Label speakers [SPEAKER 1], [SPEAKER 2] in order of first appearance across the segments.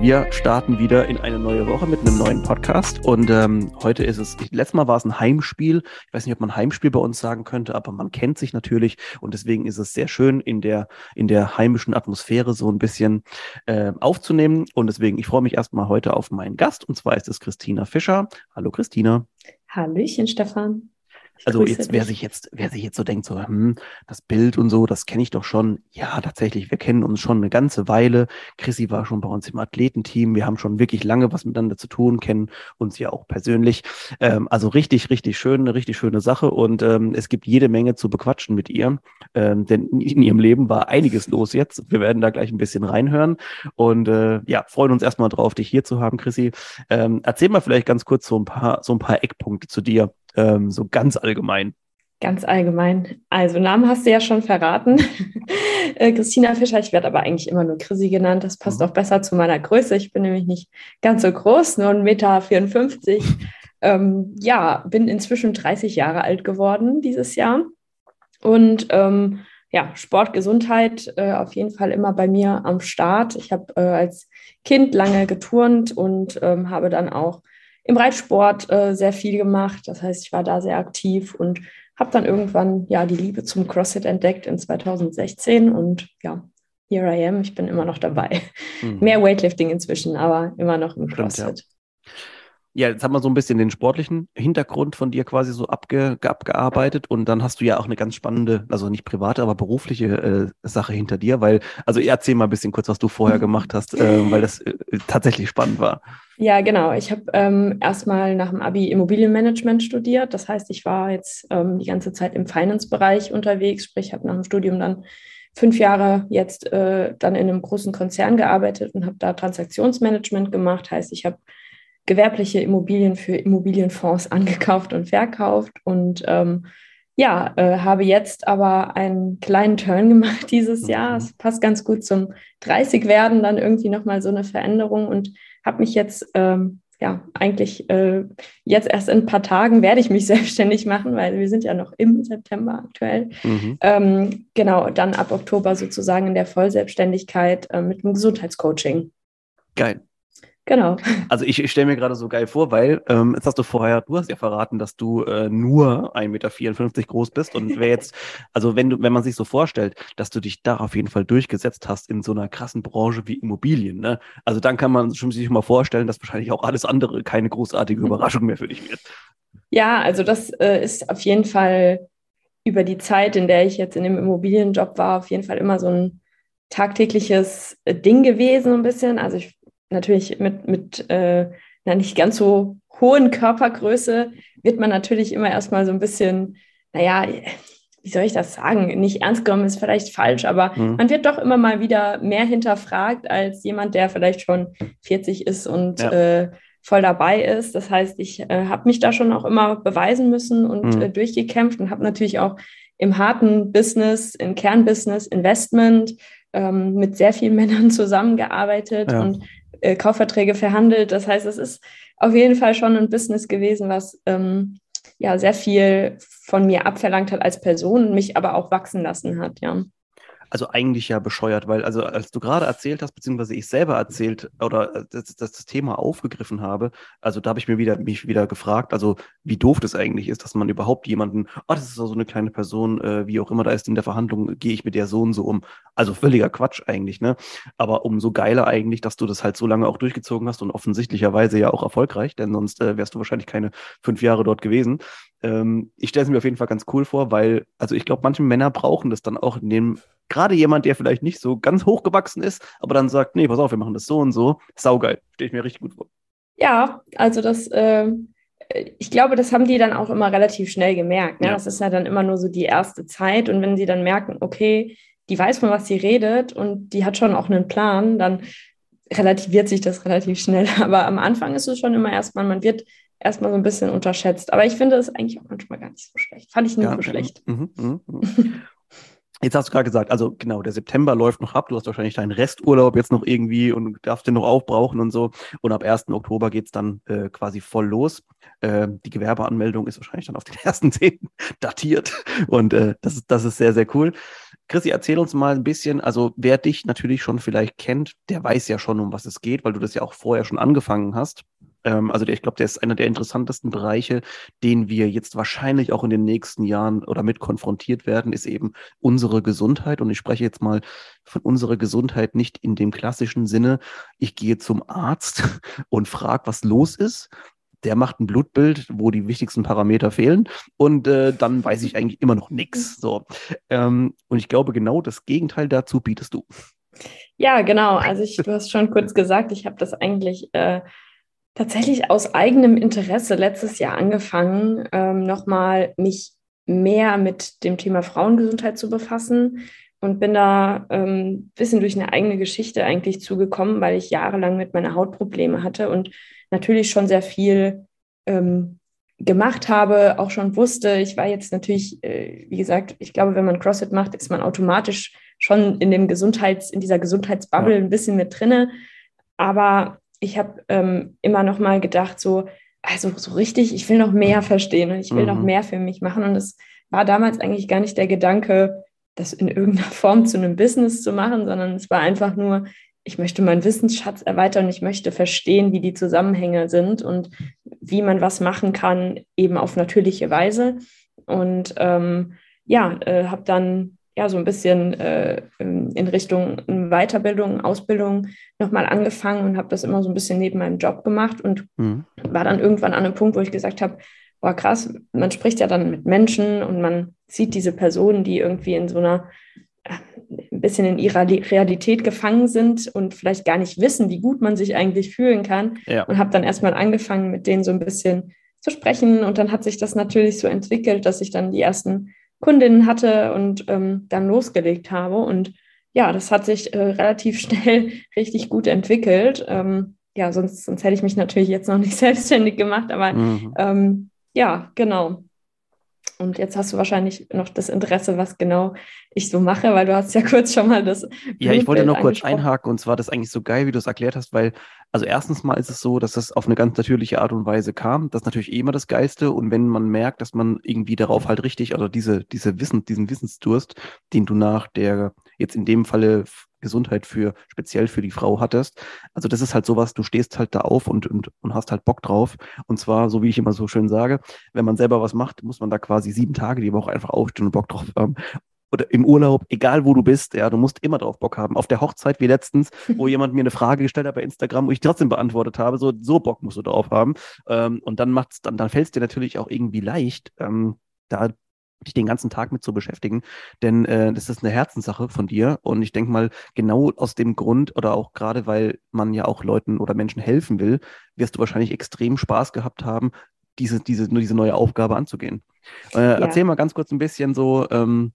[SPEAKER 1] Wir starten wieder in eine neue Woche mit einem neuen Podcast. Und ähm, heute ist es, ich, letztes Mal war es ein Heimspiel. Ich weiß nicht, ob man Heimspiel bei uns sagen könnte, aber man kennt sich natürlich. Und deswegen ist es sehr schön, in der, in der heimischen Atmosphäre so ein bisschen äh, aufzunehmen. Und deswegen, ich freue mich erstmal heute auf meinen Gast. Und zwar ist es Christina Fischer. Hallo Christina.
[SPEAKER 2] Hallöchen, Stefan.
[SPEAKER 1] Also jetzt, wer sich jetzt, wer sich jetzt so denkt, so, hm, das Bild und so, das kenne ich doch schon. Ja, tatsächlich, wir kennen uns schon eine ganze Weile. Chrissy war schon bei uns im Athletenteam. Wir haben schon wirklich lange was miteinander zu tun, kennen uns ja auch persönlich. Ähm, also richtig, richtig schön, eine richtig schöne Sache. Und ähm, es gibt jede Menge zu bequatschen mit ihr. Ähm, denn in ihrem Leben war einiges los jetzt. Wir werden da gleich ein bisschen reinhören. Und äh, ja, freuen uns erstmal drauf, dich hier zu haben, Chrissy. Ähm, erzähl mal vielleicht ganz kurz so ein paar, so ein paar Eckpunkte zu dir ähm, so ganz allgemein?
[SPEAKER 2] Ganz allgemein. Also Namen hast du ja schon verraten. äh, Christina Fischer, ich werde aber eigentlich immer nur Chrissy genannt. Das passt mhm. auch besser zu meiner Größe. Ich bin nämlich nicht ganz so groß, nur 1,54 Meter. ähm, ja, bin inzwischen 30 Jahre alt geworden dieses Jahr. Und ähm, ja, Sport, Gesundheit äh, auf jeden Fall immer bei mir am Start. Ich habe äh, als Kind lange geturnt und ähm, habe dann auch im Reitsport äh, sehr viel gemacht. Das heißt, ich war da sehr aktiv und habe dann irgendwann ja die Liebe zum CrossFit entdeckt in 2016 und ja, here I am. Ich bin immer noch dabei. Mhm. Mehr Weightlifting inzwischen, aber immer noch im Stimmt, CrossFit.
[SPEAKER 1] Ja. Ja, jetzt haben wir so ein bisschen den sportlichen Hintergrund von dir quasi so abge, abgearbeitet und dann hast du ja auch eine ganz spannende, also nicht private, aber berufliche äh, Sache hinter dir, weil, also erzähl mal ein bisschen kurz, was du vorher gemacht hast, äh, weil das äh, tatsächlich spannend war.
[SPEAKER 2] Ja, genau. Ich habe ähm, erstmal nach dem Abi Immobilienmanagement studiert. Das heißt, ich war jetzt ähm, die ganze Zeit im Finance-Bereich unterwegs, sprich, habe nach dem Studium dann fünf Jahre jetzt äh, dann in einem großen Konzern gearbeitet und habe da Transaktionsmanagement gemacht. Heißt, ich habe gewerbliche Immobilien für Immobilienfonds angekauft und verkauft und ähm, ja, äh, habe jetzt aber einen kleinen Turn gemacht dieses Jahr. Mhm. Es passt ganz gut zum 30 werden, dann irgendwie nochmal so eine Veränderung und habe mich jetzt, ähm, ja, eigentlich äh, jetzt erst in ein paar Tagen werde ich mich selbstständig machen, weil wir sind ja noch im September aktuell. Mhm. Ähm, genau, dann ab Oktober sozusagen in der Vollselbstständigkeit äh, mit dem Gesundheitscoaching.
[SPEAKER 1] Geil.
[SPEAKER 2] Genau.
[SPEAKER 1] Also ich, ich stelle mir gerade so geil vor, weil ähm, jetzt hast du vorher, du hast ja verraten, dass du äh, nur 1,54 Meter groß bist und wer jetzt, also wenn du, wenn man sich so vorstellt, dass du dich da auf jeden Fall durchgesetzt hast in so einer krassen Branche wie Immobilien, ne? Also dann kann man schon sich mal vorstellen, dass wahrscheinlich auch alles andere keine großartige Überraschung mehr für dich wird.
[SPEAKER 2] Ja, also das äh, ist auf jeden Fall über die Zeit, in der ich jetzt in dem Immobilienjob war, auf jeden Fall immer so ein tagtägliches äh, Ding gewesen, ein bisschen. Also ich natürlich mit, mit äh, einer nicht ganz so hohen Körpergröße wird man natürlich immer erstmal so ein bisschen, naja, wie soll ich das sagen? Nicht ernst genommen ist vielleicht falsch, aber mhm. man wird doch immer mal wieder mehr hinterfragt als jemand, der vielleicht schon 40 ist und ja. äh, voll dabei ist. Das heißt, ich äh, habe mich da schon auch immer beweisen müssen und mhm. äh, durchgekämpft und habe natürlich auch im harten Business, im Kernbusiness, Investment ähm, mit sehr vielen Männern zusammengearbeitet ja. und äh, Kaufverträge verhandelt. Das heißt, es ist auf jeden Fall schon ein Business gewesen, was ähm, ja sehr viel von mir abverlangt hat als Person, mich aber auch wachsen lassen hat, ja.
[SPEAKER 1] Also eigentlich ja bescheuert, weil also als du gerade erzählt hast, beziehungsweise ich selber erzählt oder äh, das, das, das Thema aufgegriffen habe, also da habe ich mir wieder mich wieder gefragt, also wie doof das eigentlich ist, dass man überhaupt jemanden, oh, das ist so eine kleine Person, äh, wie auch immer da ist in der Verhandlung, gehe ich mit der so und so um. Also völliger Quatsch eigentlich, ne? Aber umso geiler eigentlich, dass du das halt so lange auch durchgezogen hast und offensichtlicherweise ja auch erfolgreich, denn sonst äh, wärst du wahrscheinlich keine fünf Jahre dort gewesen. Ähm, ich stelle es mir auf jeden Fall ganz cool vor, weil, also ich glaube, manche Männer brauchen das dann auch in dem gerade jemand, der vielleicht nicht so ganz hochgewachsen ist, aber dann sagt, nee, pass auf, wir machen das so und so. Saugeil. Stehe ich mir richtig gut vor.
[SPEAKER 2] Ja, also das, äh, ich glaube, das haben die dann auch immer relativ schnell gemerkt. Ne? Ja. Das ist ja dann immer nur so die erste Zeit. Und wenn sie dann merken, okay, die weiß von was sie redet und die hat schon auch einen Plan, dann relativiert sich das relativ schnell. Aber am Anfang ist es schon immer erstmal, man wird erstmal so ein bisschen unterschätzt. Aber ich finde es eigentlich auch manchmal gar nicht so schlecht. Fand ich nie ja, so schlecht. Mhm,
[SPEAKER 1] mh, mh. Jetzt hast du gerade gesagt, also genau, der September läuft noch ab. Du hast wahrscheinlich deinen Resturlaub jetzt noch irgendwie und darfst den noch aufbrauchen und so. Und ab 1. Oktober geht es dann äh, quasi voll los. Äh, die Gewerbeanmeldung ist wahrscheinlich dann auf den ersten Zehn datiert. Und äh, das, ist, das ist sehr, sehr cool. Chrissy, erzähl uns mal ein bisschen, also wer dich natürlich schon vielleicht kennt, der weiß ja schon, um was es geht, weil du das ja auch vorher schon angefangen hast. Ähm, also der, ich glaube, der ist einer der interessantesten Bereiche, den wir jetzt wahrscheinlich auch in den nächsten Jahren oder mit konfrontiert werden, ist eben unsere Gesundheit. Und ich spreche jetzt mal von unserer Gesundheit nicht in dem klassischen Sinne, ich gehe zum Arzt und frage, was los ist, der macht ein Blutbild, wo die wichtigsten Parameter fehlen und äh, dann weiß ich eigentlich immer noch nichts. So. Ähm, und ich glaube, genau das Gegenteil dazu bietest du.
[SPEAKER 2] Ja, genau. Also ich, du hast schon kurz gesagt, ich habe das eigentlich äh, tatsächlich aus eigenem Interesse letztes Jahr angefangen, ähm, nochmal mich mehr mit dem Thema Frauengesundheit zu befassen und bin da ein ähm, bisschen durch eine eigene Geschichte eigentlich zugekommen, weil ich jahrelang mit meiner Haut Probleme hatte und natürlich schon sehr viel ähm, gemacht habe, auch schon wusste. Ich war jetzt natürlich, äh, wie gesagt, ich glaube, wenn man CrossFit macht, ist man automatisch schon in dem Gesundheits, in dieser Gesundheitsbubble ja. ein bisschen mit drinne. Aber ich habe ähm, immer noch mal gedacht, so, also so richtig, ich will noch mehr verstehen und ich will mhm. noch mehr für mich machen. Und es war damals eigentlich gar nicht der Gedanke, das in irgendeiner Form zu einem Business zu machen, sondern es war einfach nur, ich möchte meinen Wissensschatz erweitern ich möchte verstehen, wie die Zusammenhänge sind und wie man was machen kann, eben auf natürliche Weise. Und ähm, ja, äh, habe dann ja so ein bisschen äh, in Richtung Weiterbildung, Ausbildung nochmal angefangen und habe das immer so ein bisschen neben meinem Job gemacht und mhm. war dann irgendwann an einem Punkt, wo ich gesagt habe, boah krass, man spricht ja dann mit Menschen und man sieht diese Personen, die irgendwie in so einer äh, ein bisschen in ihrer Realität gefangen sind und vielleicht gar nicht wissen, wie gut man sich eigentlich fühlen kann. Ja. Und habe dann erstmal angefangen, mit denen so ein bisschen zu sprechen. Und dann hat sich das natürlich so entwickelt, dass ich dann die ersten Kundinnen hatte und ähm, dann losgelegt habe. Und ja, das hat sich äh, relativ schnell richtig gut entwickelt. Ähm, ja, sonst, sonst hätte ich mich natürlich jetzt noch nicht selbstständig gemacht, aber mhm. ähm, ja, genau. Und jetzt hast du wahrscheinlich noch das Interesse, was genau ich so mache, weil du hast ja kurz schon mal das.
[SPEAKER 1] Ja, ich wollte noch kurz einhaken und zwar das eigentlich so geil, wie du es erklärt hast, weil, also erstens mal ist es so, dass das auf eine ganz natürliche Art und Weise kam. Das ist natürlich eh immer das Geiste. Und wenn man merkt, dass man irgendwie darauf halt richtig, also diese, diese Wissen, diesen Wissensdurst, den du nach der, jetzt in dem Falle Gesundheit für, speziell für die Frau hattest. Also das ist halt sowas, du stehst halt da auf und, und, und hast halt Bock drauf. Und zwar, so wie ich immer so schön sage, wenn man selber was macht, muss man da quasi sieben Tage die Woche einfach aufstehen und Bock drauf haben oder im Urlaub, egal wo du bist, ja, du musst immer drauf Bock haben. Auf der Hochzeit wie letztens, wo jemand mir eine Frage gestellt hat bei Instagram, wo ich trotzdem beantwortet habe, so, so Bock musst du drauf haben. Ähm, und dann macht's, dann, dann fällt es dir natürlich auch irgendwie leicht, ähm, da dich den ganzen Tag mit zu beschäftigen, denn äh, das ist eine Herzenssache von dir und ich denke mal, genau aus dem Grund oder auch gerade, weil man ja auch Leuten oder Menschen helfen will, wirst du wahrscheinlich extrem Spaß gehabt haben, diese, diese, nur diese neue Aufgabe anzugehen. Äh, ja. Erzähl mal ganz kurz ein bisschen so, ähm,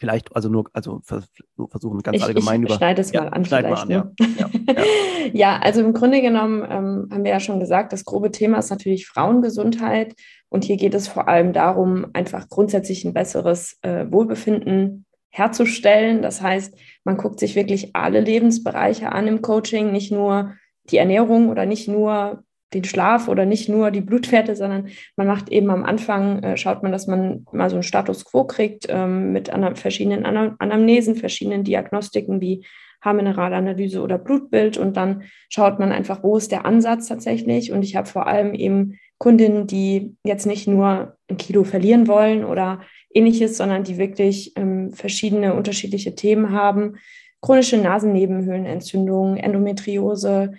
[SPEAKER 1] Vielleicht, also nur, also versuchen ganz
[SPEAKER 2] ich,
[SPEAKER 1] allgemein
[SPEAKER 2] ich über. Schneide es ja, mal an. Schneid mal an, ne? ja. Ja, ja. also im Grunde genommen ähm, haben wir ja schon gesagt, das grobe Thema ist natürlich Frauengesundheit. Und hier geht es vor allem darum, einfach grundsätzlich ein besseres äh, Wohlbefinden herzustellen. Das heißt, man guckt sich wirklich alle Lebensbereiche an im Coaching, nicht nur die Ernährung oder nicht nur den Schlaf oder nicht nur die Blutwerte, sondern man macht eben am Anfang, äh, schaut man, dass man mal so einen Status quo kriegt ähm, mit ana verschiedenen Anam Anamnesen, verschiedenen Diagnostiken wie Haarmineralanalyse oder Blutbild und dann schaut man einfach, wo ist der Ansatz tatsächlich. Und ich habe vor allem eben Kundinnen, die jetzt nicht nur ein Kilo verlieren wollen oder ähnliches, sondern die wirklich ähm, verschiedene unterschiedliche Themen haben. Chronische Nasennebenhöhlenentzündung, Endometriose,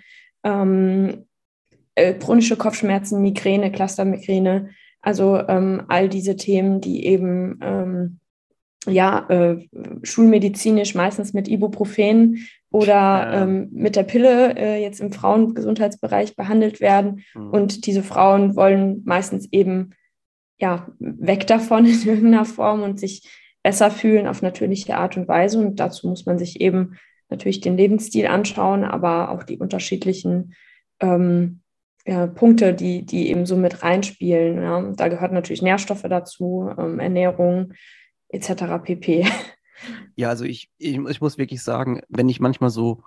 [SPEAKER 2] ähm, äh, chronische Kopfschmerzen, Migräne, Clustermigräne, also ähm, all diese Themen, die eben ähm, ja äh, schulmedizinisch meistens mit Ibuprofen oder ja. ähm, mit der Pille äh, jetzt im Frauengesundheitsbereich behandelt werden. Mhm. Und diese Frauen wollen meistens eben ja weg davon in irgendeiner Form und sich besser fühlen auf natürliche Art und Weise. Und dazu muss man sich eben natürlich den Lebensstil anschauen, aber auch die unterschiedlichen ähm, ja, Punkte, die, die eben so mit reinspielen. Ja. Da gehört natürlich Nährstoffe dazu, ähm, Ernährung etc. pp.
[SPEAKER 1] Ja, also ich, ich, ich muss wirklich sagen, wenn ich manchmal so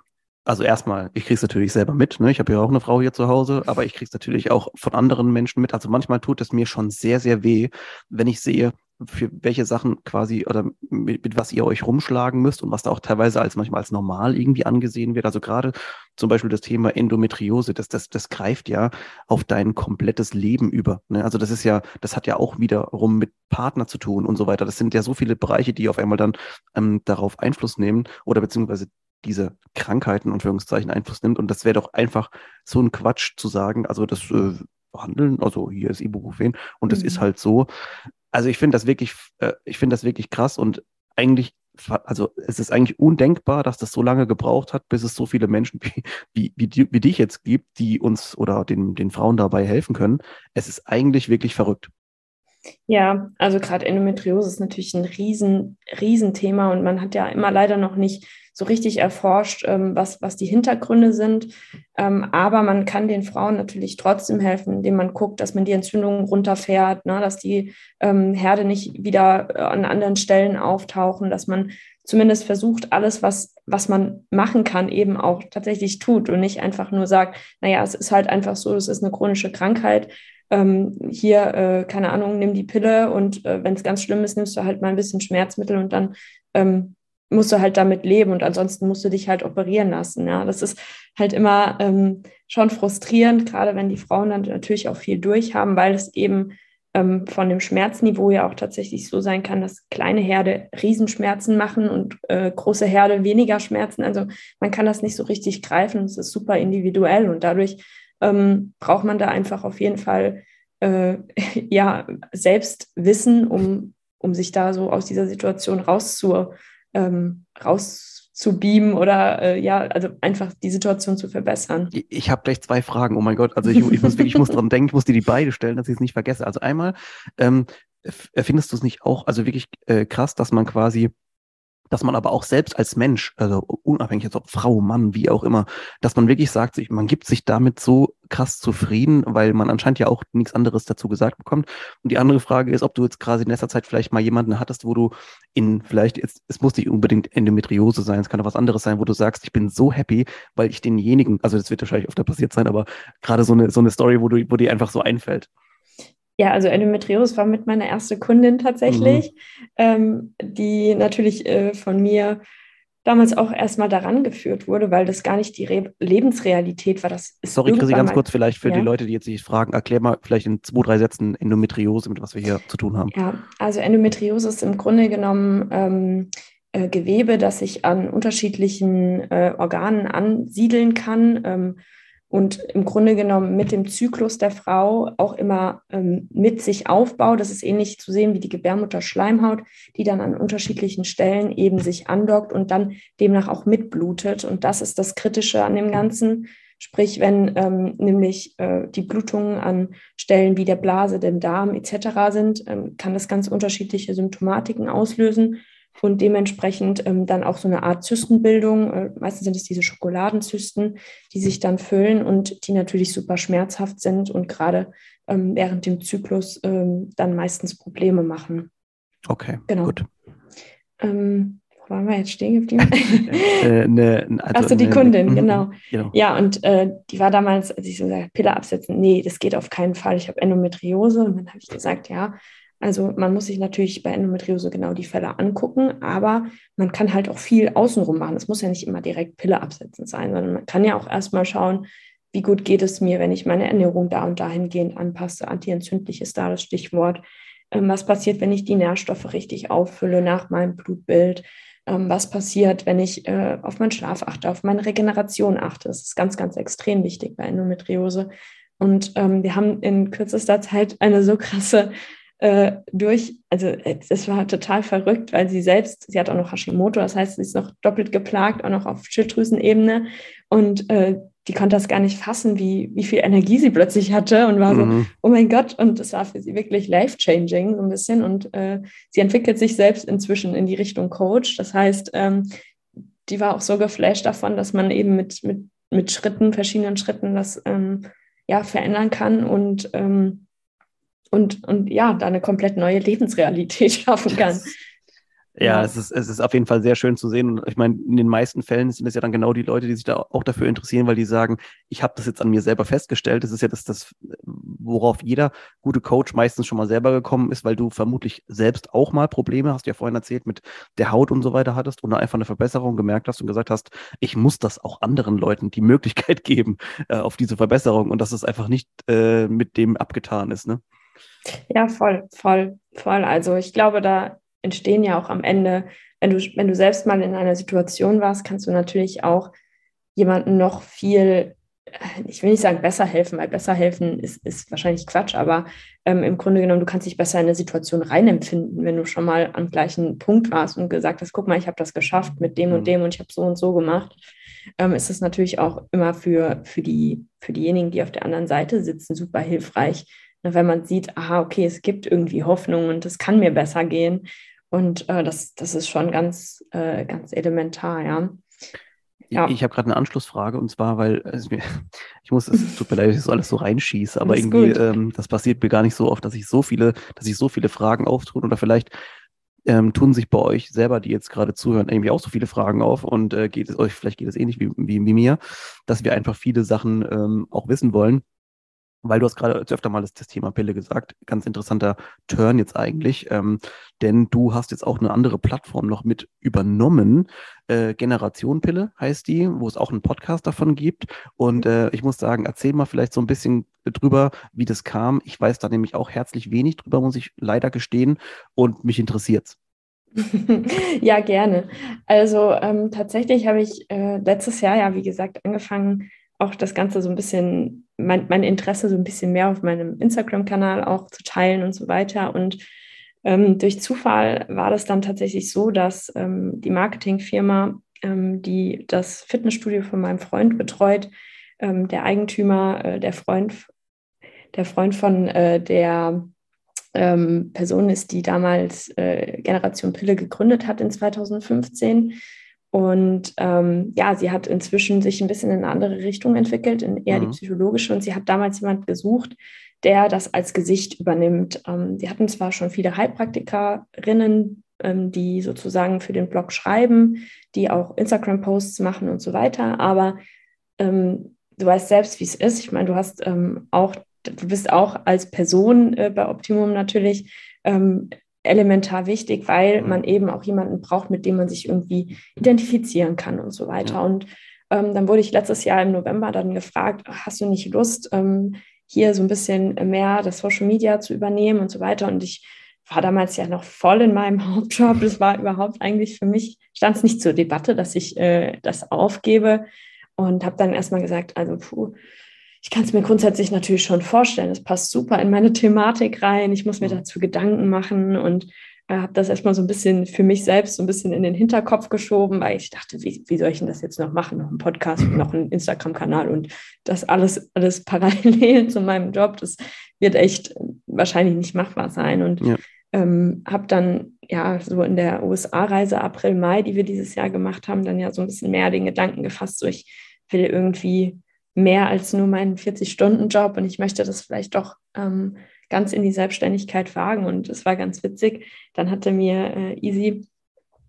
[SPEAKER 1] also erstmal, ich kriege es natürlich selber mit, ne? Ich habe ja auch eine Frau hier zu Hause, aber ich kriege es natürlich auch von anderen Menschen mit. Also manchmal tut es mir schon sehr, sehr weh, wenn ich sehe, für welche Sachen quasi oder mit, mit, was ihr euch rumschlagen müsst und was da auch teilweise als manchmal als normal irgendwie angesehen wird. Also gerade zum Beispiel das Thema Endometriose, das, das, das greift ja auf dein komplettes Leben über. Ne? Also das ist ja, das hat ja auch wiederum mit Partner zu tun und so weiter. Das sind ja so viele Bereiche, die auf einmal dann ähm, darauf Einfluss nehmen oder beziehungsweise diese Krankheiten, Anführungszeichen, Einfluss nimmt. Und das wäre doch einfach so ein Quatsch zu sagen, also das äh, behandeln, also hier ist Ibuprofen und das mhm. ist halt so. Also ich finde das wirklich, äh, ich finde das wirklich krass und eigentlich, also es ist eigentlich undenkbar, dass das so lange gebraucht hat, bis es so viele Menschen wie, wie, wie, wie dich jetzt gibt, die uns oder den, den Frauen dabei helfen können. Es ist eigentlich wirklich verrückt.
[SPEAKER 2] Ja, also gerade Endometriose ist natürlich ein riesen, riesen Thema und man hat ja immer leider noch nicht so richtig erforscht, ähm, was, was die Hintergründe sind. Ähm, aber man kann den Frauen natürlich trotzdem helfen, indem man guckt, dass man die Entzündungen runterfährt, ne, dass die ähm, Herde nicht wieder äh, an anderen Stellen auftauchen, dass man zumindest versucht, alles, was, was man machen kann, eben auch tatsächlich tut und nicht einfach nur sagt, naja, es ist halt einfach so, es ist eine chronische Krankheit. Ähm, hier, äh, keine Ahnung, nimm die Pille und äh, wenn es ganz schlimm ist, nimmst du halt mal ein bisschen Schmerzmittel und dann ähm, musst du halt damit leben und ansonsten musst du dich halt operieren lassen. Ja, das ist halt immer ähm, schon frustrierend, gerade wenn die Frauen dann natürlich auch viel durchhaben, weil es eben ähm, von dem Schmerzniveau ja auch tatsächlich so sein kann, dass kleine Herde Riesenschmerzen machen und äh, große Herde weniger Schmerzen. Also man kann das nicht so richtig greifen. Es ist super individuell und dadurch ähm, braucht man da einfach auf jeden Fall äh, ja selbst Wissen, um, um sich da so aus dieser Situation rauszu ähm, rauszubeamen oder äh, ja, also einfach die Situation zu verbessern.
[SPEAKER 1] Ich, habe gleich zwei Fragen. Oh mein Gott, also ich, ich muss wirklich, ich muss dran denken, ich muss dir die beide stellen, dass ich es nicht vergesse. Also einmal, ähm, findest du es nicht auch, also wirklich äh, krass, dass man quasi dass man aber auch selbst als Mensch, also unabhängig jetzt ob Frau, Mann, wie auch immer, dass man wirklich sagt, man gibt sich damit so krass zufrieden, weil man anscheinend ja auch nichts anderes dazu gesagt bekommt. Und die andere Frage ist, ob du jetzt quasi in letzter Zeit vielleicht mal jemanden hattest, wo du in vielleicht, jetzt, es muss nicht unbedingt Endometriose sein, es kann auch was anderes sein, wo du sagst, ich bin so happy, weil ich denjenigen, also das wird wahrscheinlich öfter passiert sein, aber gerade so eine, so eine Story, wo du, wo dir einfach so einfällt.
[SPEAKER 2] Ja, also Endometriose war mit meiner erste Kundin tatsächlich, mhm. ähm, die natürlich äh, von mir damals auch erstmal daran geführt wurde, weil das gar nicht die Re Lebensrealität war. Das
[SPEAKER 1] Sorry, Chrissy, ganz kurz vielleicht für ja. die Leute, die jetzt sich fragen, erklär mal vielleicht in zwei, drei Sätzen Endometriose, mit was wir hier zu tun haben.
[SPEAKER 2] Ja, also Endometriose ist im Grunde genommen ähm, äh, Gewebe, das sich an unterschiedlichen äh, Organen ansiedeln kann. Ähm, und im Grunde genommen mit dem Zyklus der Frau auch immer ähm, mit sich aufbaut. Das ist ähnlich zu sehen wie die Gebärmutterschleimhaut, die dann an unterschiedlichen Stellen eben sich andockt und dann demnach auch mitblutet. Und das ist das Kritische an dem Ganzen. Sprich, wenn ähm, nämlich äh, die Blutungen an Stellen wie der Blase, dem Darm etc. sind, ähm, kann das ganz unterschiedliche Symptomatiken auslösen und dementsprechend ähm, dann auch so eine Art Zystenbildung. Äh, meistens sind es diese Schokoladenzysten, die sich dann füllen und die natürlich super schmerzhaft sind und gerade ähm, während dem Zyklus ähm, dann meistens Probleme machen.
[SPEAKER 1] Okay, genau. gut.
[SPEAKER 2] Ähm, wo waren wir jetzt stehen geblieben?
[SPEAKER 1] äh, ne,
[SPEAKER 2] also Achso, die ne, Kundin, ne, genau. genau. Ja, und äh, die war damals, als ich so gesagt Pille absetzen, nee, das geht auf keinen Fall. Ich habe Endometriose. Und dann habe ich gesagt, ja, also man muss sich natürlich bei Endometriose genau die Fälle angucken, aber man kann halt auch viel außenrum machen. Es muss ja nicht immer direkt Pille absetzen sein, sondern man kann ja auch erstmal schauen, wie gut geht es mir, wenn ich meine Ernährung da und dahingehend anpasse. Antientzündlich ist da das Stichwort. Ähm, was passiert, wenn ich die Nährstoffe richtig auffülle nach meinem Blutbild? Ähm, was passiert, wenn ich äh, auf meinen Schlaf achte, auf meine Regeneration achte? Das ist ganz, ganz extrem wichtig bei Endometriose. Und ähm, wir haben in kürzester Zeit eine so krasse äh, durch, also es war total verrückt, weil sie selbst, sie hat auch noch Hashimoto, das heißt, sie ist noch doppelt geplagt, auch noch auf Schilddrüsenebene. Und äh, die konnte das gar nicht fassen, wie, wie viel Energie sie plötzlich hatte und war mhm. so, oh mein Gott, und das war für sie wirklich life-changing so ein bisschen. Und äh, sie entwickelt sich selbst inzwischen in die Richtung Coach, das heißt, ähm, die war auch so geflasht davon, dass man eben mit, mit, mit Schritten, verschiedenen Schritten das ähm, ja, verändern kann. Und, ähm, und, und ja, da eine komplett neue Lebensrealität schaffen kann.
[SPEAKER 1] Ja, es ist, es ist auf jeden Fall sehr schön zu sehen. Und ich meine, in den meisten Fällen sind es ja dann genau die Leute, die sich da auch dafür interessieren, weil die sagen, ich habe das jetzt an mir selber festgestellt. Das ist ja das, das, worauf jeder gute Coach meistens schon mal selber gekommen ist, weil du vermutlich selbst auch mal Probleme, hast du ja vorhin erzählt, mit der Haut und so weiter hattest und einfach eine Verbesserung gemerkt hast und gesagt hast, ich muss das auch anderen Leuten die Möglichkeit geben äh, auf diese Verbesserung und dass es einfach nicht äh, mit dem abgetan ist, ne?
[SPEAKER 2] Ja, voll, voll, voll. Also ich glaube, da entstehen ja auch am Ende, wenn du, wenn du selbst mal in einer Situation warst, kannst du natürlich auch jemandem noch viel, äh, ich will nicht sagen besser helfen, weil besser helfen ist, ist wahrscheinlich Quatsch, aber ähm, im Grunde genommen, du kannst dich besser in eine Situation reinempfinden, wenn du schon mal am gleichen Punkt warst und gesagt hast, guck mal, ich habe das geschafft mit dem und mhm. dem und ich habe so und so gemacht. Ähm, ist es natürlich auch immer für, für, die, für diejenigen, die auf der anderen Seite sitzen, super hilfreich, wenn man sieht, aha, okay, es gibt irgendwie Hoffnung und es kann mir besser gehen. Und äh, das, das ist schon ganz, äh, ganz elementar, ja.
[SPEAKER 1] Ja. Ich, habe gerade eine Anschlussfrage und zwar, weil also mir, ich muss, es tut mir leid, dass ich so alles so reinschieße, aber irgendwie, ähm, das passiert mir gar nicht so oft, dass ich so viele, dass ich so viele Fragen auftun oder vielleicht ähm, tun sich bei euch selber, die jetzt gerade zuhören, irgendwie auch so viele Fragen auf und äh, geht es euch, vielleicht geht es ähnlich wie, wie, wie mir, dass wir einfach viele Sachen ähm, auch wissen wollen weil du hast gerade öfter mal das, das, Thema Pille gesagt, ganz interessanter Turn jetzt eigentlich, ähm, denn du hast jetzt auch eine andere Plattform noch mit übernommen. Äh, Generation Pille heißt die, wo es auch einen Podcast davon gibt. Und äh, ich muss sagen, erzähl mal vielleicht so ein bisschen drüber, wie das kam. Ich weiß da nämlich auch herzlich wenig drüber, muss ich leider gestehen, und mich interessiert's.
[SPEAKER 2] ja, gerne. Also ähm, tatsächlich habe ich äh, letztes Jahr ja, wie gesagt, angefangen, auch das Ganze so ein bisschen, mein, mein Interesse so ein bisschen mehr auf meinem Instagram-Kanal auch zu teilen und so weiter. Und ähm, durch Zufall war das dann tatsächlich so, dass ähm, die Marketingfirma, ähm, die das Fitnessstudio von meinem Freund betreut, ähm, der Eigentümer, äh, der Freund, der Freund von äh, der ähm, Person ist, die damals äh, Generation Pille gegründet hat in 2015 und ähm, ja, sie hat inzwischen sich ein bisschen in eine andere Richtung entwickelt, in eher mhm. die psychologische. Und sie hat damals jemand gesucht, der das als Gesicht übernimmt. Ähm, sie hatten zwar schon viele Heilpraktikerinnen, ähm, die sozusagen für den Blog schreiben, die auch Instagram-Posts machen und so weiter, aber ähm, du weißt selbst, wie es ist. Ich meine, du hast ähm, auch, du bist auch als Person äh, bei Optimum natürlich ähm, elementar wichtig, weil mhm. man eben auch jemanden braucht, mit dem man sich irgendwie identifizieren kann und so weiter. Und ähm, dann wurde ich letztes Jahr im November dann gefragt, hast du nicht Lust, ähm, hier so ein bisschen mehr das Social Media zu übernehmen und so weiter. Und ich war damals ja noch voll in meinem Hauptjob. Das war überhaupt eigentlich für mich, stand es nicht zur Debatte, dass ich äh, das aufgebe. Und habe dann erstmal gesagt, also puh, ich kann es mir grundsätzlich natürlich schon vorstellen. Es passt super in meine Thematik rein. Ich muss mir dazu Gedanken machen und äh, habe das erstmal so ein bisschen für mich selbst so ein bisschen in den Hinterkopf geschoben, weil ich dachte, wie, wie soll ich denn das jetzt noch machen? Noch ein Podcast und noch ein Instagram-Kanal und das alles, alles parallel zu meinem Job. Das wird echt wahrscheinlich nicht machbar sein. Und ja. ähm, habe dann ja so in der USA-Reise April, Mai, die wir dieses Jahr gemacht haben, dann ja so ein bisschen mehr den Gedanken gefasst, so ich will irgendwie mehr als nur meinen 40-Stunden-Job und ich möchte das vielleicht doch ähm, ganz in die Selbstständigkeit wagen. Und es war ganz witzig. Dann hatte mir äh, Easy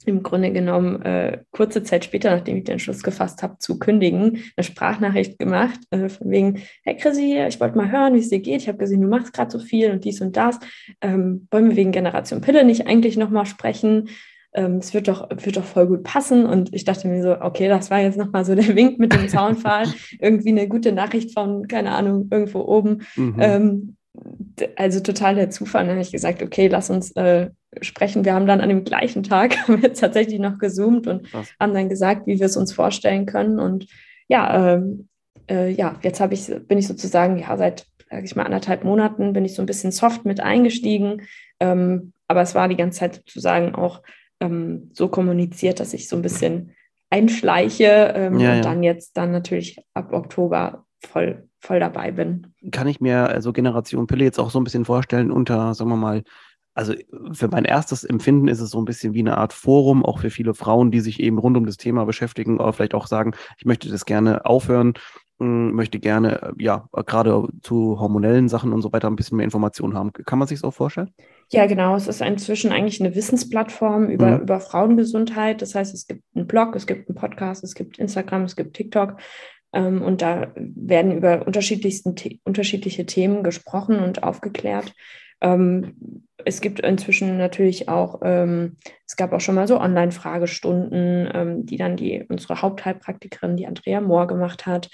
[SPEAKER 2] im Grunde genommen äh, kurze Zeit später, nachdem ich den Schluss gefasst habe, zu kündigen, eine Sprachnachricht gemacht, äh, von wegen, hey Chrissy, ich wollte mal hören, wie es dir geht. Ich habe gesehen, du machst gerade so viel und dies und das. Ähm, wollen wir wegen Generation Pille nicht eigentlich nochmal sprechen? Ähm, es wird doch, wird doch voll gut passen. Und ich dachte mir so, okay, das war jetzt nochmal so der Wink mit dem Zaunpfahl. Irgendwie eine gute Nachricht von, keine Ahnung, irgendwo oben. Mhm. Ähm, also total der Zufall. Dann habe ich gesagt, okay, lass uns äh, sprechen. Wir haben dann an dem gleichen Tag tatsächlich noch gezoomt und Krass. haben dann gesagt, wie wir es uns vorstellen können. Und ja, ähm, äh, ja, jetzt ich, bin ich sozusagen, ja, seit, sage ich mal, anderthalb Monaten bin ich so ein bisschen soft mit eingestiegen. Ähm, aber es war die ganze Zeit sozusagen auch ähm, so kommuniziert, dass ich so ein bisschen einschleiche ähm, ja, und ja. dann jetzt dann natürlich ab Oktober voll, voll dabei bin.
[SPEAKER 1] Kann ich mir also Generation Pille jetzt auch so ein bisschen vorstellen unter, sagen wir mal, also für mein erstes Empfinden ist es so ein bisschen wie eine Art Forum, auch für viele Frauen, die sich eben rund um das Thema beschäftigen oder vielleicht auch sagen, ich möchte das gerne aufhören möchte gerne, äh, ja, gerade zu hormonellen Sachen und so weiter ein bisschen mehr Informationen haben. Kann man sich auch vorstellen?
[SPEAKER 2] Ja, genau. Es ist inzwischen eigentlich eine Wissensplattform über, mhm. über Frauengesundheit. Das heißt, es gibt einen Blog, es gibt einen Podcast, es gibt Instagram, es gibt TikTok. Ähm, und da werden über unterschiedlichsten, unterschiedliche Themen gesprochen und aufgeklärt. Ähm, es gibt inzwischen natürlich auch, ähm, es gab auch schon mal so Online-Fragestunden, ähm, die dann die unsere Hauptheilpraktikerin, die Andrea Mohr, gemacht hat.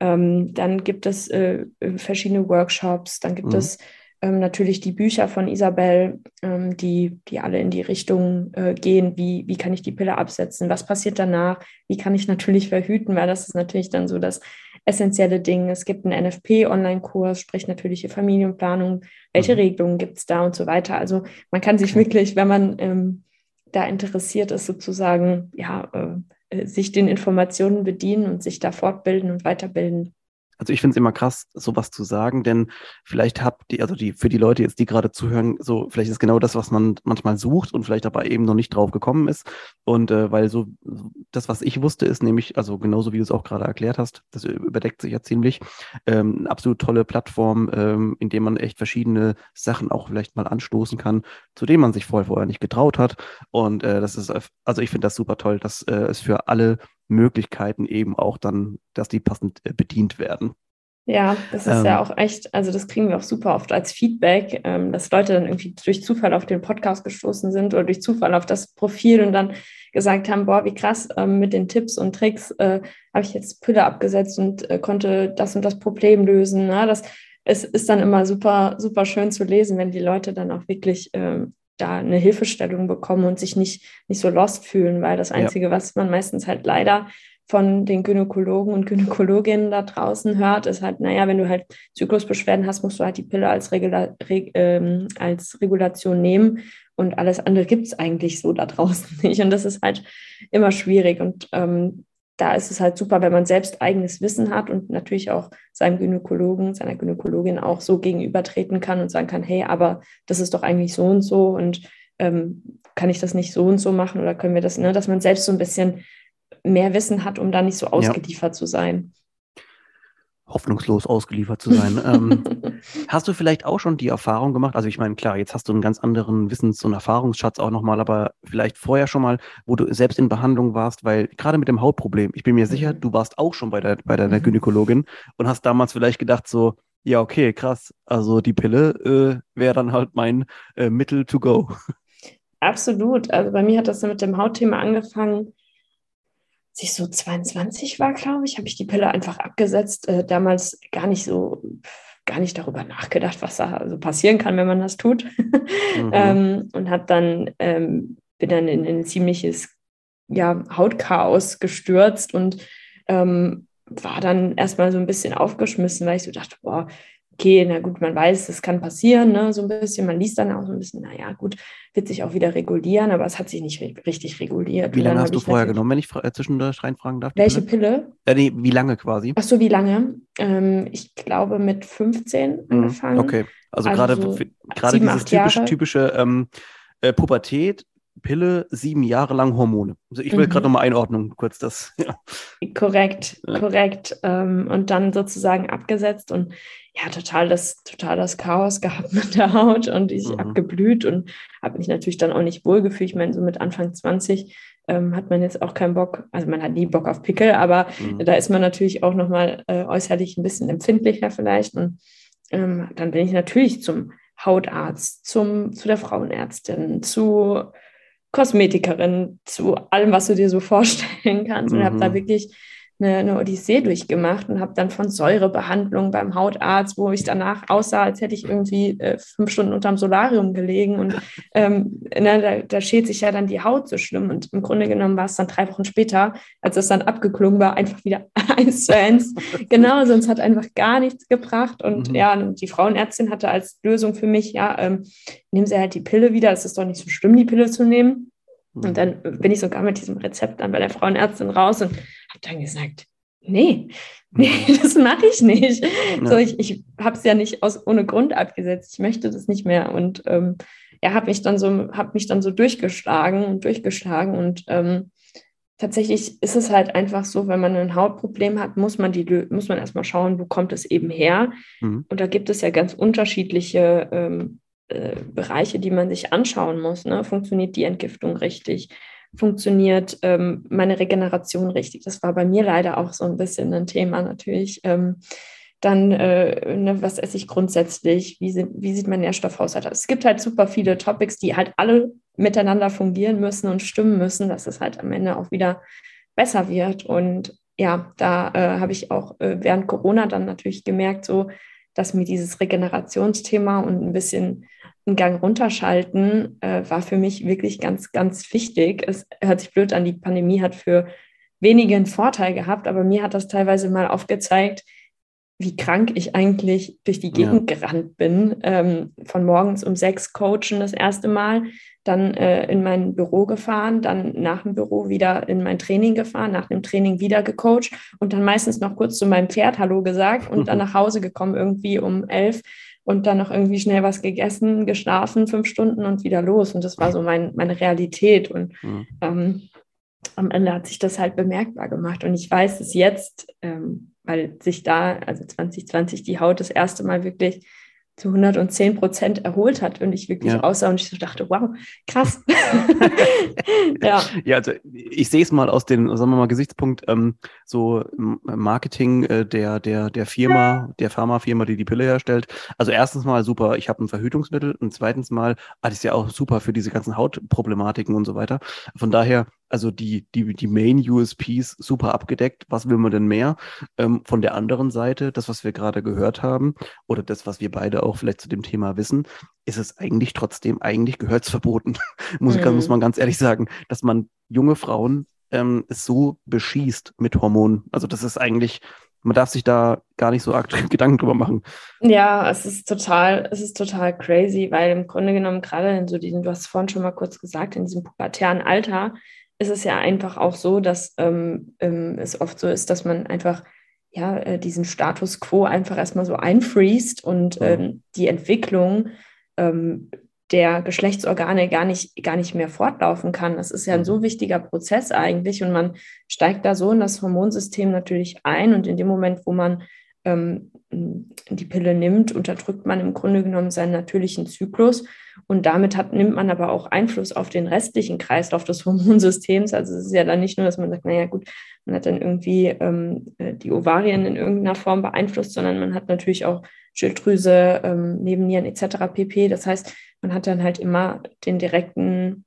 [SPEAKER 2] Ähm, dann gibt es äh, verschiedene Workshops, dann gibt mhm. es ähm, natürlich die Bücher von Isabel, ähm, die, die alle in die Richtung äh, gehen, wie, wie kann ich die Pille absetzen, was passiert danach, wie kann ich natürlich verhüten, weil das ist natürlich dann so das essentielle Ding. Es gibt einen NFP-Online-Kurs, sprich natürliche Familienplanung, welche mhm. Regelungen gibt es da und so weiter. Also man kann sich wirklich, wenn man ähm, da interessiert ist, sozusagen, ja, äh, äh sich den Informationen bedienen und sich da fortbilden und weiterbilden.
[SPEAKER 1] Also ich finde es immer krass, sowas zu sagen, denn vielleicht habt ihr, also die, für die Leute jetzt, die gerade zuhören, so, vielleicht ist genau das, was man manchmal sucht und vielleicht aber eben noch nicht drauf gekommen ist. Und äh, weil so, das, was ich wusste, ist nämlich, also genauso wie du es auch gerade erklärt hast, das überdeckt sich ja ziemlich, ähm, absolut tolle Plattform, ähm, in der man echt verschiedene Sachen auch vielleicht mal anstoßen kann, zu denen man sich vorher, vorher nicht getraut hat. Und äh, das ist, also ich finde das super toll, dass äh, es für alle Möglichkeiten eben auch dann, dass die passend äh, bedient werden.
[SPEAKER 2] Ja, das ist ähm, ja auch echt, also das kriegen wir auch super oft als Feedback, ähm, dass Leute dann irgendwie durch Zufall auf den Podcast gestoßen sind oder durch Zufall auf das Profil und dann gesagt haben, boah, wie krass, ähm, mit den Tipps und Tricks äh, habe ich jetzt Pille abgesetzt und äh, konnte das und das Problem lösen. Ne? Das es ist dann immer super, super schön zu lesen, wenn die Leute dann auch wirklich ähm, da eine Hilfestellung bekommen und sich nicht, nicht so lost fühlen, weil das Einzige, ja. was man meistens halt leider von den Gynäkologen und Gynäkologinnen da draußen hört, ist halt, naja, wenn du halt Zyklusbeschwerden hast, musst du halt die Pille als, Regula Reg ähm, als Regulation nehmen und alles andere gibt es eigentlich so da draußen nicht. Und das ist halt immer schwierig. Und ähm, da ist es halt super, wenn man selbst eigenes Wissen hat und natürlich auch seinem Gynäkologen, seiner Gynäkologin auch so gegenübertreten kann und sagen kann, hey, aber das ist doch eigentlich so und so und ähm, kann ich das nicht so und so machen oder können wir das, ne, dass man selbst so ein bisschen mehr Wissen hat, um da nicht so ausgeliefert ja. zu sein
[SPEAKER 1] hoffnungslos ausgeliefert zu sein. ähm, hast du vielleicht auch schon die Erfahrung gemacht? Also ich meine, klar, jetzt hast du einen ganz anderen Wissens- und Erfahrungsschatz auch nochmal, aber vielleicht vorher schon mal, wo du selbst in Behandlung warst, weil gerade mit dem Hautproblem, ich bin mir sicher, mhm. du warst auch schon bei, der, bei deiner mhm. Gynäkologin und hast damals vielleicht gedacht so, ja, okay, krass, also die Pille äh, wäre dann halt mein äh, Mittel to go.
[SPEAKER 2] Absolut. Also bei mir hat das mit dem Hautthema angefangen als ich so 22 war, glaube ich, habe ich die Pille einfach abgesetzt. Äh, damals gar nicht so, gar nicht darüber nachgedacht, was da so passieren kann, wenn man das tut. Mhm. ähm, und habe dann, ähm, bin dann in, in ein ziemliches ja, Hautchaos gestürzt und ähm, war dann erstmal so ein bisschen aufgeschmissen, weil ich so dachte, boah, okay, na gut, man weiß, das kann passieren, ne, so ein bisschen. Man liest dann auch so ein bisschen, naja, gut, wird sich auch wieder regulieren, aber es hat sich nicht richtig reguliert.
[SPEAKER 1] Wie lange hast du vorher genommen, wenn ich äh, zwischendurch reinfragen darf?
[SPEAKER 2] Welche Pille?
[SPEAKER 1] Äh, nee, wie lange quasi?
[SPEAKER 2] Ach so, wie lange? Ähm, ich glaube mit 15 mhm, angefangen.
[SPEAKER 1] Okay, also, also gerade so gerade dieses typische, typische ähm, äh, Pubertät, Pille, sieben Jahre lang Hormone. Also ich will mhm. gerade nochmal Einordnung, kurz das. Ja.
[SPEAKER 2] Korrekt, ja. korrekt. Ähm, und dann sozusagen abgesetzt und ja, total das, total das Chaos gehabt mit der Haut und ich mhm. abgeblüht und habe mich natürlich dann auch nicht wohlgefühlt. Ich meine, so mit Anfang 20 ähm, hat man jetzt auch keinen Bock, also man hat nie Bock auf Pickel, aber mhm. da ist man natürlich auch nochmal äh, äußerlich ein bisschen empfindlicher vielleicht. Und ähm, dann bin ich natürlich zum Hautarzt, zum, zu der Frauenärztin, zu Kosmetikerin, zu allem, was du dir so vorstellen kannst. Und habe da mhm. wirklich eine, eine Odyssee durchgemacht und habe dann von Säurebehandlung beim Hautarzt, wo ich danach aussah, als hätte ich irgendwie äh, fünf Stunden unterm Solarium gelegen. Und ähm, ne, da, da schält sich ja dann die Haut so schlimm. Und im Grunde genommen war es dann drei Wochen später, als es dann abgeklungen war, einfach wieder eins zu eins. genau, sonst hat einfach gar nichts gebracht. Und mhm. ja, die Frauenärztin hatte als Lösung für mich, ja, ähm, nehmen Sie halt die Pille wieder. Es ist doch nicht so schlimm, die Pille zu nehmen. Und dann bin ich sogar mit diesem Rezept dann bei der Frauenärztin raus und habe dann gesagt, nee, nee, das mache ich nicht. Ja. So, ich, ich habe es ja nicht aus, ohne Grund abgesetzt. Ich möchte das nicht mehr. Und ähm, er hat mich dann so, hat mich dann so durchgeschlagen und durchgeschlagen und ähm, tatsächlich ist es halt einfach so, wenn man ein Hautproblem hat, muss man, die, muss man erstmal schauen, wo kommt es eben her. Mhm. Und da gibt es ja ganz unterschiedliche ähm, äh, Bereiche, die man sich anschauen muss. Ne? Funktioniert die Entgiftung richtig? Funktioniert ähm, meine Regeneration richtig? Das war bei mir leider auch so ein bisschen ein Thema natürlich. Ähm, dann, äh, ne, was esse ich grundsätzlich? Wie, sind, wie sieht mein Nährstoffhaushalt aus? Es gibt halt super viele Topics, die halt alle miteinander fungieren müssen und stimmen müssen, dass es halt am Ende auch wieder besser wird. Und ja, da äh, habe ich auch äh, während Corona dann natürlich gemerkt, so, dass mir dieses Regenerationsthema und ein bisschen einen Gang runterschalten äh, war für mich wirklich ganz, ganz wichtig. Es hört sich blöd an, die Pandemie hat für wenige einen Vorteil gehabt, aber mir hat das teilweise mal aufgezeigt, wie krank ich eigentlich durch die Gegend ja. gerannt bin. Ähm, von morgens um sechs coachen das erste Mal, dann äh, in mein Büro gefahren, dann nach dem Büro wieder in mein Training gefahren, nach dem Training wieder gecoacht und dann meistens noch kurz zu meinem Pferd Hallo gesagt und dann nach Hause gekommen, irgendwie um elf und dann noch irgendwie schnell was gegessen, geschlafen, fünf Stunden und wieder los. Und das war so mein, meine Realität. Und mhm. ähm, am Ende hat sich das halt bemerkbar gemacht. Und ich weiß es jetzt, ähm, weil sich da, also 2020, die Haut das erste Mal wirklich zu 110 Prozent erholt hat und ich wirklich ja. aussah und ich so dachte, wow, krass.
[SPEAKER 1] ja. ja, also ich sehe es mal aus dem, sagen wir mal, Gesichtspunkt, ähm, so Marketing äh, der, der, der Firma, der Pharmafirma, die die Pille herstellt. Also erstens mal super, ich habe ein Verhütungsmittel und zweitens mal, ah, das ist ja auch super für diese ganzen Hautproblematiken und so weiter. Von daher also die, die, die Main USPs super abgedeckt. Was will man denn mehr? Ähm, von der anderen Seite, das, was wir gerade gehört haben, oder das, was wir beide auch vielleicht zu dem Thema wissen, ist es eigentlich trotzdem, eigentlich gehört es verboten. muss, mhm. muss man ganz ehrlich sagen, dass man junge Frauen ähm, so beschießt mit Hormonen. Also das ist eigentlich, man darf sich da gar nicht so arg Gedanken drüber machen.
[SPEAKER 2] Ja, es ist total, es ist total crazy, weil im Grunde genommen gerade in so diesem, du hast vorhin schon mal kurz gesagt, in diesem pubertären Alter ist es ja einfach auch so, dass ähm, ähm, es oft so ist, dass man einfach ja, äh, diesen Status quo einfach erstmal so einfriest und ähm, die Entwicklung ähm, der Geschlechtsorgane gar nicht, gar nicht mehr fortlaufen kann. Das ist ja ein so mhm. wichtiger Prozess eigentlich und man steigt da so in das Hormonsystem natürlich ein und in dem Moment, wo man ähm, die Pille nimmt, unterdrückt man im Grunde genommen seinen natürlichen Zyklus. Und damit hat, nimmt man aber auch Einfluss auf den restlichen Kreislauf des Hormonsystems. Also es ist ja dann nicht nur, dass man sagt, naja gut, man hat dann irgendwie ähm, äh, die Ovarien in irgendeiner Form beeinflusst, sondern man hat natürlich auch Schilddrüse, ähm, Nebennieren etc. pp. Das heißt, man hat dann halt immer den direkten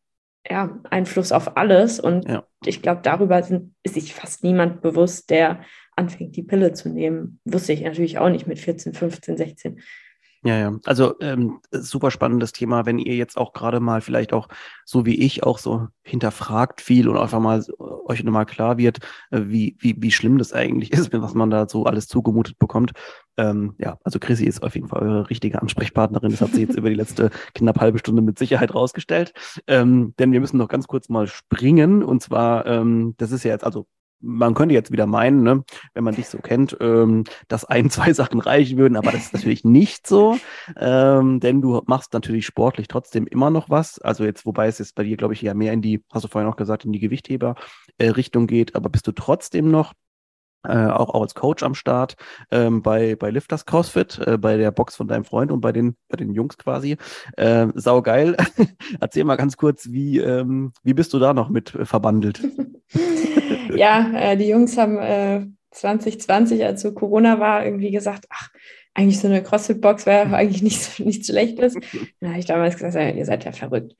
[SPEAKER 2] ja, Einfluss auf alles. Und ja. ich glaube, darüber sind, ist sich fast niemand bewusst, der anfängt, die Pille zu nehmen. Wusste ich natürlich auch nicht mit 14, 15, 16.
[SPEAKER 1] Ja, ja. Also ähm, super spannendes Thema, wenn ihr jetzt auch gerade mal vielleicht auch so wie ich auch so hinterfragt viel und einfach mal euch nochmal klar wird, äh, wie, wie, wie schlimm das eigentlich ist, was man da so alles zugemutet bekommt. Ähm, ja, also Chrissy ist auf jeden Fall eure richtige Ansprechpartnerin. Das hat sie jetzt über die letzte knapp halbe Stunde mit Sicherheit rausgestellt. Ähm, denn wir müssen noch ganz kurz mal springen. Und zwar, ähm, das ist ja jetzt, also man könnte jetzt wieder meinen, ne, wenn man dich so kennt, ähm, dass ein, zwei Sachen reichen würden, aber das ist natürlich nicht so, ähm, denn du machst natürlich sportlich trotzdem immer noch was. Also jetzt, wobei es jetzt bei dir, glaube ich, ja mehr in die, hast du vorhin auch gesagt, in die Gewichtheber-Richtung äh, geht, aber bist du trotzdem noch äh, auch, auch als Coach am Start ähm, bei, bei Lifters CrossFit, äh, bei der Box von deinem Freund und bei den, bei den Jungs quasi. Äh, sau geil. Erzähl mal ganz kurz, wie, ähm, wie bist du da noch mit äh, verbandelt?
[SPEAKER 2] ja, äh, die Jungs haben äh, 2020, als so Corona war, irgendwie gesagt, ach, eigentlich so eine CrossFit-Box wäre eigentlich nichts, nichts Schlechtes. Dann habe ich damals gesagt, ja, ihr seid ja verrückt.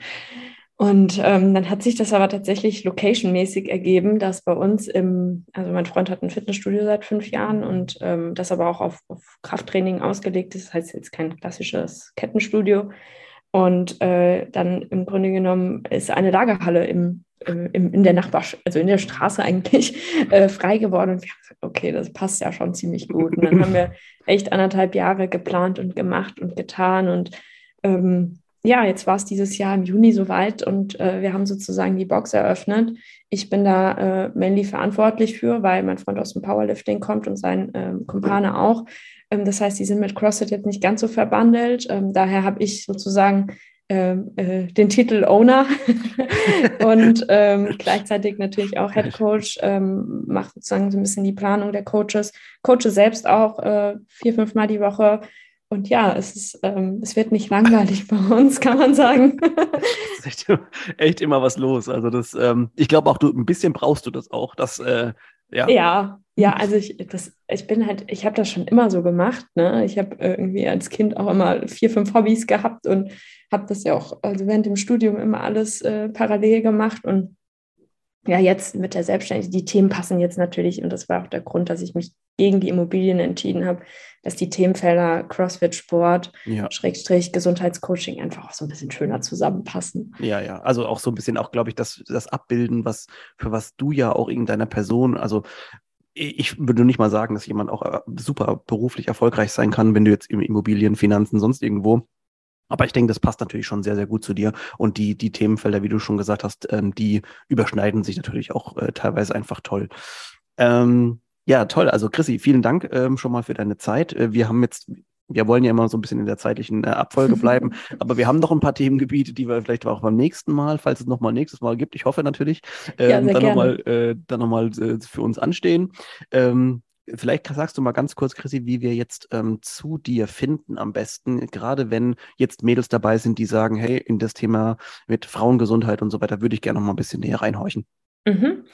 [SPEAKER 2] Und ähm, dann hat sich das aber tatsächlich location-mäßig ergeben, dass bei uns im, also mein Freund hat ein Fitnessstudio seit fünf Jahren und ähm, das aber auch auf, auf Krafttraining ausgelegt ist, das heißt jetzt kein klassisches Kettenstudio. Und äh, dann im Grunde genommen ist eine Lagerhalle im, in der Nachbarschaft, also in der Straße eigentlich, äh, frei geworden. Und wir haben gesagt, okay, das passt ja schon ziemlich gut. Und dann haben wir echt anderthalb Jahre geplant und gemacht und getan und ähm, ja, jetzt war es dieses Jahr im Juni soweit und äh, wir haben sozusagen die Box eröffnet. Ich bin da äh, mainly verantwortlich für, weil mein Freund aus dem Powerlifting kommt und sein ähm, Kumpane auch. Ähm, das heißt, die sind mit CrossFit jetzt nicht ganz so verbandelt. Ähm, daher habe ich sozusagen ähm, äh, den Titel Owner und ähm, gleichzeitig natürlich auch Head Coach, ähm, macht sozusagen so ein bisschen die Planung der Coaches, coache selbst auch äh, vier, fünf Mal die Woche. Und ja, es, ist, ähm, es wird nicht langweilig bei uns, kann man sagen.
[SPEAKER 1] es ist echt, echt, immer was los. Also das, ähm, ich glaube auch, du ein bisschen brauchst du das auch, dass äh,
[SPEAKER 2] ja. ja, ja, also ich, das, ich bin halt, ich habe das schon immer so gemacht. Ne? Ich habe irgendwie als Kind auch immer vier, fünf Hobbys gehabt und habe das ja auch also während dem Studium immer alles äh, parallel gemacht und ja, jetzt mit der Selbstständigkeit, die Themen passen jetzt natürlich, und das war auch der Grund, dass ich mich gegen die Immobilien entschieden habe, dass die Themenfelder CrossFit, Sport, ja. Schrägstrich, Gesundheitscoaching einfach auch so ein bisschen schöner zusammenpassen.
[SPEAKER 1] Ja, ja, also auch so ein bisschen auch, glaube ich, das, das Abbilden, was, für was du ja auch in deiner Person, also ich würde nicht mal sagen, dass jemand auch äh, super beruflich erfolgreich sein kann, wenn du jetzt im Immobilien, Finanzen, sonst irgendwo aber ich denke, das passt natürlich schon sehr, sehr gut zu dir. Und die, die Themenfelder, wie du schon gesagt hast, ähm, die überschneiden sich natürlich auch äh, teilweise einfach toll. Ähm, ja, toll. Also Chrissy, vielen Dank ähm, schon mal für deine Zeit. Äh, wir haben jetzt, wir wollen ja immer so ein bisschen in der zeitlichen äh, Abfolge bleiben, aber wir haben noch ein paar Themengebiete, die wir vielleicht auch beim nächsten Mal, falls es nochmal nächstes Mal gibt, ich hoffe natürlich, ähm, ja, dann nochmal äh, dann noch äh, für uns anstehen. Ähm, Vielleicht sagst du mal ganz kurz, Chrissy, wie wir jetzt ähm, zu dir finden am besten, gerade wenn jetzt Mädels dabei sind, die sagen, hey, in das Thema mit Frauengesundheit und so weiter würde ich gerne noch mal ein bisschen näher reinhorchen.
[SPEAKER 2] Mhm.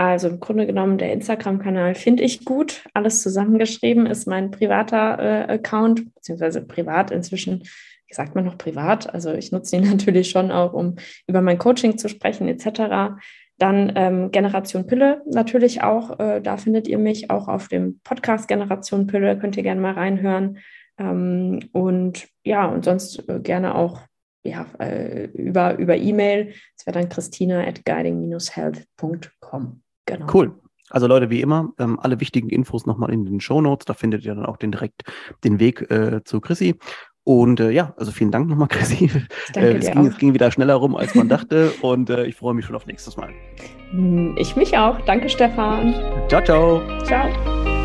[SPEAKER 2] Also im Grunde genommen, der Instagram-Kanal finde ich gut. Alles zusammengeschrieben ist mein privater äh, Account, beziehungsweise privat inzwischen, wie sagt man noch privat? Also ich nutze ihn natürlich schon auch, um über mein Coaching zu sprechen, etc. Dann ähm, Generation Pille natürlich auch. Äh, da findet ihr mich auch auf dem Podcast Generation Pille. Könnt ihr gerne mal reinhören. Ähm, und ja, und sonst äh, gerne auch ja, äh, über, über E-Mail. Das wäre dann christina at guiding-health.com.
[SPEAKER 1] Genau. Cool. Also Leute, wie immer, ähm, alle wichtigen Infos nochmal in den Show Notes. Da findet ihr dann auch den direkt den Weg äh, zu Chrissy. Und äh, ja, also vielen Dank nochmal, Chrissy. Äh, es, ging, es, ging, wieder schneller rum, als man dachte. und äh, ich freue mich schon auf nächstes Mal.
[SPEAKER 2] Ich mich auch. Danke, Stefan.
[SPEAKER 1] Ciao, ciao. Ciao.